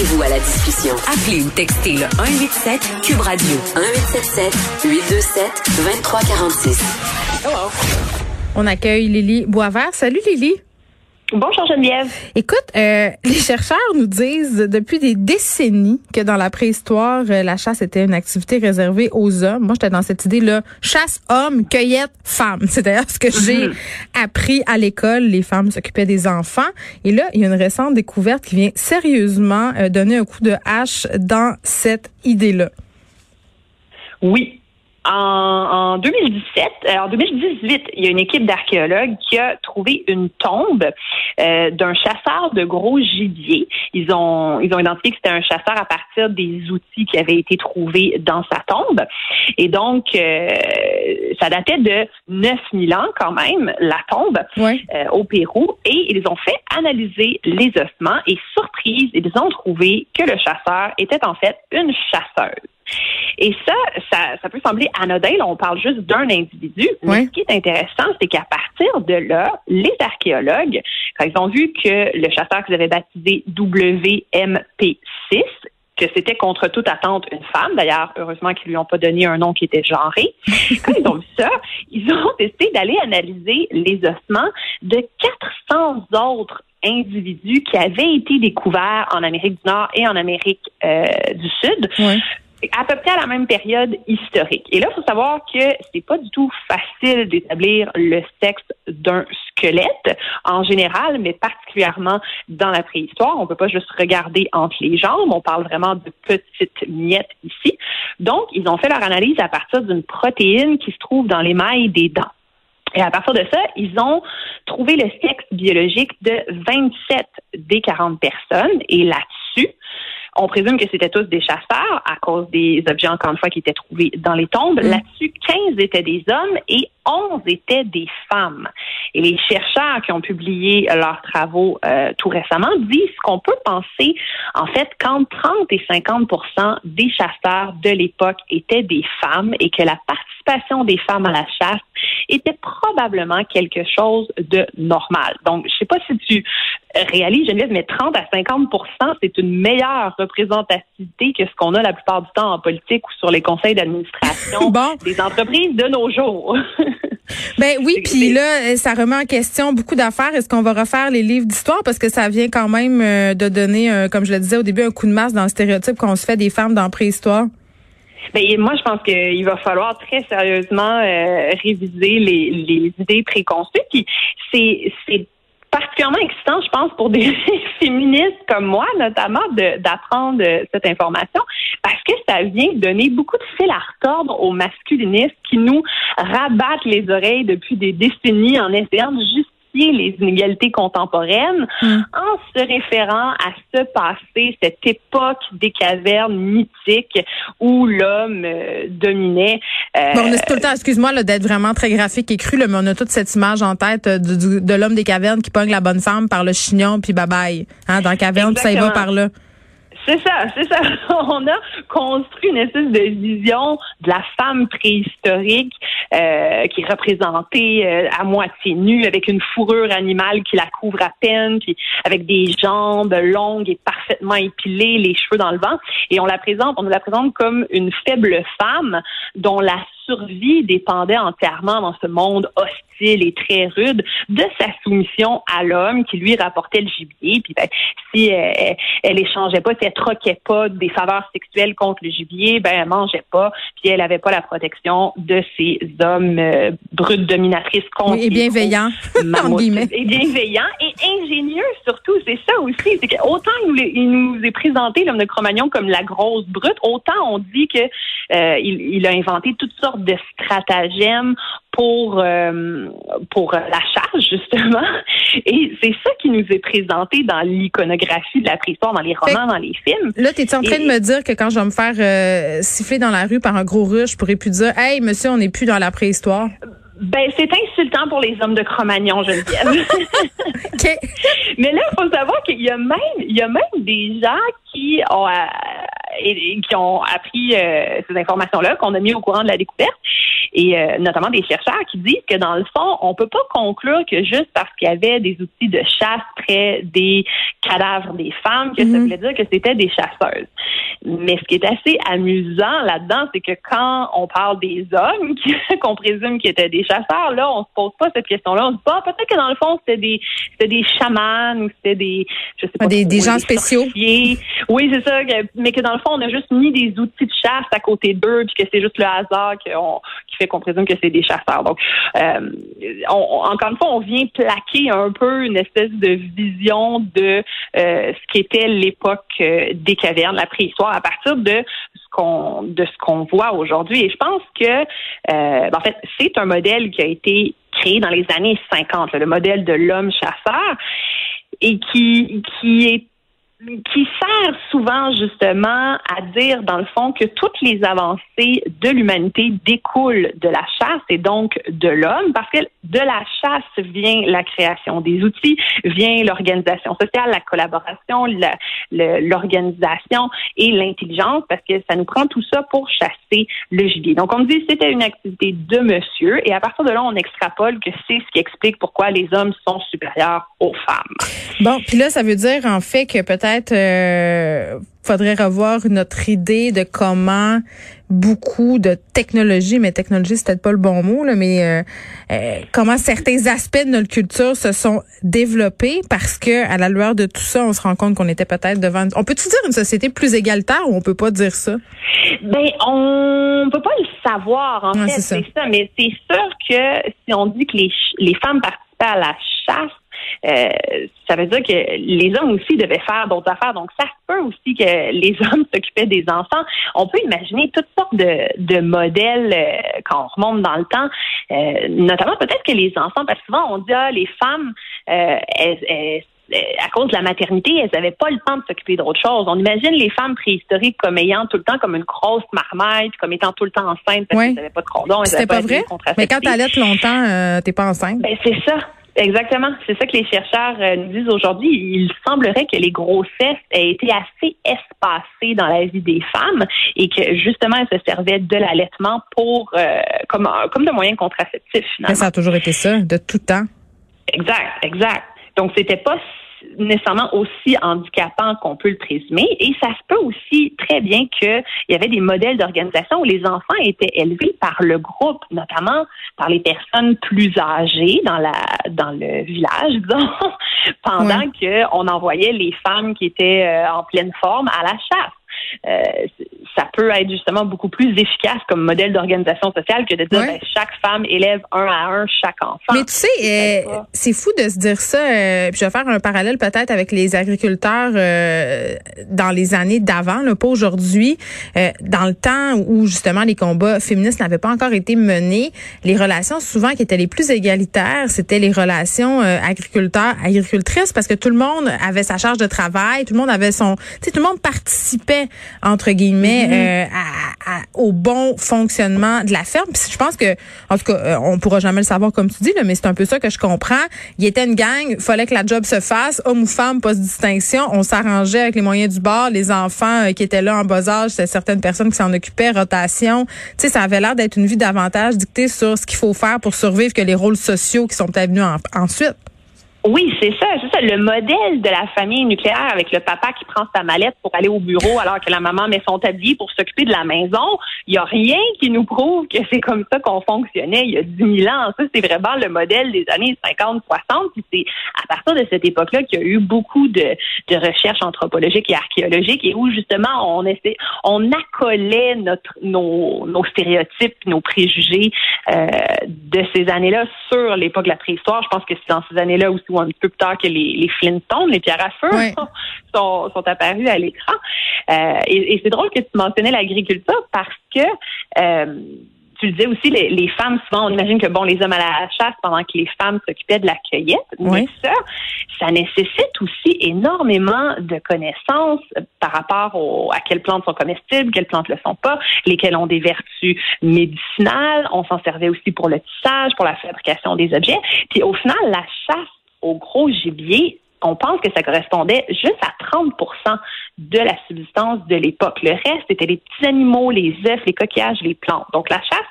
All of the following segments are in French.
Joignez-vous à la discussion. Appelez ou textez le 187 Cube Radio 1877 827 2346. Hello. On accueille Lily Boisvert. Salut Lily. Bonjour Geneviève. Écoute, euh, les chercheurs nous disent depuis des décennies que dans la préhistoire, euh, la chasse était une activité réservée aux hommes. Moi, j'étais dans cette idée-là, chasse homme, cueillette femme. C'est d'ailleurs ce que j'ai mhm. appris à l'école. Les femmes s'occupaient des enfants. Et là, il y a une récente découverte qui vient sérieusement euh, donner un coup de hache dans cette idée-là. Oui, en, en 2017, euh, en 2018, il y a une équipe d'archéologues qui a trouvé une tombe euh, d'un chasseur de gros gibier. Ils ont, ils ont identifié que c'était un chasseur à partir des outils qui avaient été trouvés dans sa tombe. Et donc, euh, ça datait de 9000 ans quand même, la tombe, au Pérou. Et ils ont fait analyser les ossements et surprise, ils ont trouvé que le chasseur était en fait une chasseuse. Et ça, ça, peut sembler anodin. Là, on parle juste d'un individu. Mais ce qui est intéressant, c'est qu'à partir de là, les archéologues, quand ils ont vu que le chasseur qu'ils avaient baptisé WMP6, que c'était contre toute attente une femme. D'ailleurs, heureusement qu'ils lui ont pas donné un nom qui était genré. Quand ils ont vu ça, ils ont décidé d'aller analyser les ossements de 400 autres individus qui avaient été découverts en Amérique du Nord et en Amérique euh, du Sud à peu près à la même période historique. Et là, il faut savoir que c'est pas du tout facile d'établir le sexe d'un squelette en général, mais particulièrement dans la préhistoire. On peut pas juste regarder entre les jambes. On parle vraiment de petites miettes ici. Donc, ils ont fait leur analyse à partir d'une protéine qui se trouve dans les mailles des dents. Et à partir de ça, ils ont trouvé le sexe biologique de 27 des 40 personnes. Et là-dessus, on présume que c'était tous des chasseurs à cause des objets, encore une fois, qui étaient trouvés dans les tombes. Mm. Là-dessus, 15 étaient des hommes et 11 étaient des femmes. Et les chercheurs qui ont publié leurs travaux euh, tout récemment disent qu'on peut penser, en fait, qu'entre 30 et 50% des chasseurs de l'époque étaient des femmes et que la participation des femmes à la chasse était probablement quelque chose de normal. Donc, je sais pas si tu réalises, Geneviève, mais 30 à 50% c'est une meilleure représentativité que ce qu'on a la plupart du temps en politique ou sur les conseils d'administration des entreprises de nos jours. ben oui, puis là, ça remet en question beaucoup d'affaires. Est-ce qu'on va refaire les livres d'histoire? Parce que ça vient quand même euh, de donner, euh, comme je le disais au début, un coup de masse dans le stéréotype qu'on se fait des femmes dans préhistoire? Ben, moi, je pense qu'il va falloir très sérieusement euh, réviser les, les idées préconçues. Puis c'est particulièrement excitant, je pense, pour des féministes comme moi, notamment, d'apprendre cette information, parce que ça vient donner beaucoup de fil à retordre aux masculinistes qui nous rabattent les oreilles depuis des décennies en essayant de les inégalités contemporaines hmm. en se référant à ce passé, cette époque des cavernes mythiques où l'homme euh, dominait. Euh, bon, on a tout le temps, excuse-moi d'être vraiment très graphique et cru, mais on a toute cette image en tête euh, de l'homme des cavernes qui pogne la bonne femme par le chignon, puis bye bye, hein, dans la caverne, puis ça y va par là. C'est ça, c'est ça. On a construit une espèce de vision de la femme préhistorique euh, qui est représentée euh, à moitié nue avec une fourrure animale qui la couvre à peine, puis avec des jambes longues et parfaitement épilées, les cheveux dans le vent. Et on la présente, on la présente comme une faible femme dont la survie dépendait entièrement dans ce monde hostile et très rude de sa soumission à l'homme qui lui rapportait le gibier. Puis ben, si elle, elle échangeait pas, si elle troquait pas des faveurs sexuelles contre le gibier, ben elle mangeait pas. Puis elle avait pas la protection de ces hommes euh, brutes dominatrices contre et bienveillants, et bienveillants et ingénieux surtout. C'est ça aussi. C'est que autant il nous, est présenté l'homme de Cro-Magnon comme la grosse brute, autant on dit que euh, il a inventé toutes sortes de stratagèmes pour euh, pour la charge justement et c'est ça qui nous est présenté dans l'iconographie de la préhistoire dans les romans dans les films là tu es en train de me dire que quand je vais me faire euh, siffler dans la rue par un gros ruche je pourrais plus dire hey monsieur on n'est plus dans la préhistoire? Ben, c'est insultant pour les hommes de Cro-Magnon, Geneviève. okay. Mais là, il faut savoir qu'il y a même, il y a même des gens qui ont, euh, qui ont appris ces informations-là, qu'on a mis au courant de la découverte. Et euh, notamment des chercheurs qui disent que dans le fond, on peut pas conclure que juste parce qu'il y avait des outils de chasse des cadavres des femmes que ça mhm. voulait dire que c'était des chasseuses. Mais ce qui est assez amusant là-dedans, c'est que quand on parle des hommes qu'on présume qu'ils étaient des chasseurs, là, on se pose pas cette question-là. On se dit pas, peut-être que dans le fond, c'était des, c'était des chamans ou c'était des, je sais pas, des, des gens spéciaux. Oui, c'est ça. mais que dans le fond, on a juste mis des outils de chasse à côté d'eux, puis que c'est juste le hasard qui fait qu'on présume que c'est des chasseurs. Donc, euh, encore une fois, on vient plaquer un peu une espèce de vision de euh, ce qu'était l'époque euh, des cavernes, la préhistoire, à partir de ce qu'on de ce qu'on voit aujourd'hui. Et je pense que, euh, en fait, c'est un modèle qui a été créé dans les années 50, le modèle de l'homme chasseur, et qui qui est qui sert souvent justement à dire dans le fond que toutes les avancées de l'humanité découlent de la chasse et donc de l'homme parce que de la chasse vient la création des outils, vient l'organisation sociale, la collaboration, l'organisation et l'intelligence parce que ça nous prend tout ça pour chasser le gibier. Donc on dit c'était une activité de monsieur et à partir de là on extrapole que c'est ce qui explique pourquoi les hommes sont supérieurs aux femmes. Bon, puis là ça veut dire en fait que peut-être peut-être euh, faudrait revoir notre idée de comment beaucoup de technologies, mais technologie c'est peut-être pas le bon mot là, mais euh, euh, comment certains aspects de notre culture se sont développés parce que à la lueur de tout ça, on se rend compte qu'on était peut-être devant. On peut-tu dire une société plus égalitaire ou on peut pas dire ça? Ben on peut pas le savoir en fait, c'est ça. Mais c'est sûr que si on dit que les les femmes participaient à la chasse euh, ça veut dire que les hommes aussi devaient faire d'autres affaires. Donc, ça se peut aussi que les hommes s'occupaient des enfants. On peut imaginer toutes sortes de, de modèles euh, quand on remonte dans le temps, euh, notamment peut-être que les enfants, parce que souvent on dit, ah, les femmes, elles, à cause de la maternité, elles n'avaient pas le temps de s'occuper d'autre chose. On imagine les femmes préhistoriques comme ayant tout le temps comme une grosse marmaille, comme étant tout le temps enceinte parce qu'elles n'avaient pas de condom. C'était pas, pas vrai? Mais quand tu allaites longtemps, euh, t'es pas enceinte? Ben, c'est ça. Exactement. C'est ça que les chercheurs euh, nous disent aujourd'hui. Il semblerait que les grossesses aient été assez espacées dans la vie des femmes et que justement elles se servaient de l'allaitement pour euh, comme comme de moyen contraceptif. Finalement. Mais ça a toujours été ça, de tout temps. Exact, exact. Donc c'était pas nécessairement aussi handicapant qu'on peut le présumer. Et ça se peut aussi très bien qu'il y avait des modèles d'organisation où les enfants étaient élevés par le groupe, notamment par les personnes plus âgées dans la dans le village, disons, pendant qu'on envoyait les femmes qui étaient euh, en pleine forme à la chasse. Euh, ça peut être justement beaucoup plus efficace comme modèle d'organisation sociale que de dire ben, chaque femme élève un à un chaque enfant. Mais tu sais, euh, c'est fou de se dire ça. Euh, je vais faire un parallèle peut-être avec les agriculteurs dans les années d'avant, pas aujourd'hui. dans le temps où justement les combats féministes n'avaient pas encore été menés, les relations souvent qui étaient les plus égalitaires, c'était les relations agriculteurs-agricultrices parce que tout le monde avait sa charge de travail, tout le monde avait son, tu sais, tout le monde participait entre guillemets mm-hmm. euh, à, au bon fonctionnement de la ferme. Puis je pense que en tout cas euh, on pourra jamais le savoir comme tu dis là, mais c'est un peu ça que je comprends. Il était une gang, fallait que la job se fasse, homme ou femme, pas de distinction. On s'arrangeait avec les moyens du bord, les enfants euh, qui étaient là en bas âge, c'était certaines personnes qui s'en occupaient, rotation. Tu sais, ça avait l'air d'être une vie davantage dictée sur ce qu'il faut faire pour survivre que les rôles sociaux qui sont venus ensuite. Oui, c'est ça, c'est ça. Le modèle de la famille nucléaire avec le papa qui prend sa mallette pour aller au bureau alors que la maman met son tablier pour s'occuper de la maison, il n'y a rien qui nous prouve que c'est comme ça qu'on fonctionnait il y a 10 000 ans. Ça, c'est vraiment le modèle des années 50, 60. Puis c'est à partir de cette époque-là qu'il y a eu beaucoup de, recherches anthropologiques et archéologiques et où justement on essaie, on accolait notre, nos, stéréotypes, nos préjugés euh, de ces années-là sur l'époque de la préhistoire. Je pense que c'est dans ces années-là aussi ou un peu plus tard que les, les Flintstones, les pierres à feu, sont, sont apparus à l'écran. Euh, et, c'est drôle que tu mentionnais l'agriculture parce que euh, tu le disais aussi, les, femmes, souvent, on imagine que bon, les hommes à la chasse pendant que les femmes s'occupaient de la cueillette. Mais ça, ça nécessite aussi énormément de connaissances par rapport à quelles plantes sont comestibles, quelles plantes le sont pas, lesquelles ont des vertus médicinales. On s'en servait aussi pour le tissage, pour la fabrication des objets. Puis au final, la chasse au gros gibier, on pense que ça correspondait juste à 30% de la subsistance de l'époque. Le reste, c'était les petits animaux, les œufs, les coquillages, les plantes. Donc la chasse,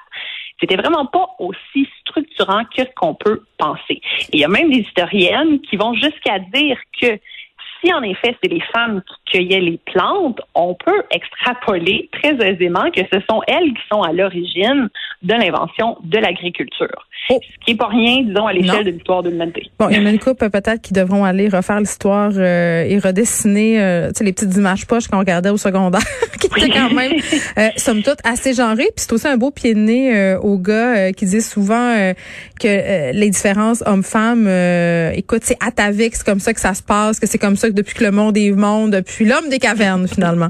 c'était vraiment pas aussi structurant que ce qu'on peut penser. il y a même des historiennes qui vont jusqu'à dire que si en effet c'est les femmes qui cueillaient les plantes, on peut extrapoler très aisément que ce sont elles qui sont à l'origine de l'invention de l'agriculture. Oh. Ce qui n'est pas rien, disons, à l'échelle de l'histoire de l'humanité. Bon, il y en a une couple peut-être qui devront aller refaire l'histoire euh, et redessiner euh, les petites images poches qu'on regardait au secondaire, qui étaient quand même, euh, somme toute, assez genrées. Puis c'est aussi un beau pied de nez euh, aux gars qui disent souvent que les différences hommes-femmes, écoute, c'est atavique, c'est comme ça que ça se passe, que c'est comme ça depuis que le monde est monde, depuis l'homme des cavernes, finalement.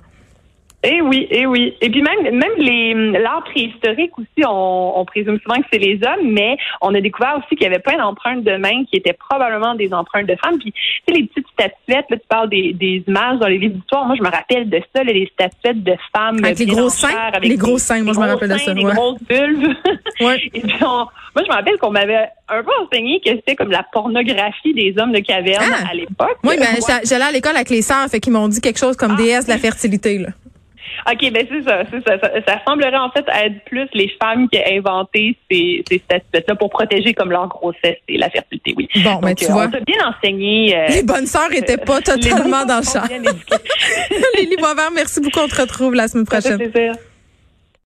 Eh oui, eh oui. Et puis même même les l'art préhistorique aussi, on, on présume souvent que c'est les hommes, mais on a découvert aussi qu'il y avait plein d'empreintes de mains qui étaient probablement des empreintes de femmes. Puis tu sais les petites statuettes, là, tu parles des, des images dans les livres d'histoire. Moi, je me rappelle de ça, les statuettes de femmes avec les gros seins, avec les gros seins. Moi, je me rappelle de ça. Les grosses vulves. Ouais. Et puis moi, je me rappelle qu'on m'avait un peu enseigné que c'était comme la pornographie des hommes de caverne ah! à l'époque. Oui, ben j'allais à l'école avec les sœurs, fait qu'ils m'ont dit quelque chose comme ah! déesse de la fertilité là. OK, ben c'est ça, c'est ça, ça, semblerait en fait être plus les femmes qui ont inventé ces, ces statuettes-là pour protéger comme leur grossesse et la fertilité, oui. Bon, ben tu euh, vois. On t'a bien enseigné. Euh, les bonnes sœurs étaient pas totalement dans le champ. Lily Boisvert, merci beaucoup. On te retrouve la semaine prochaine.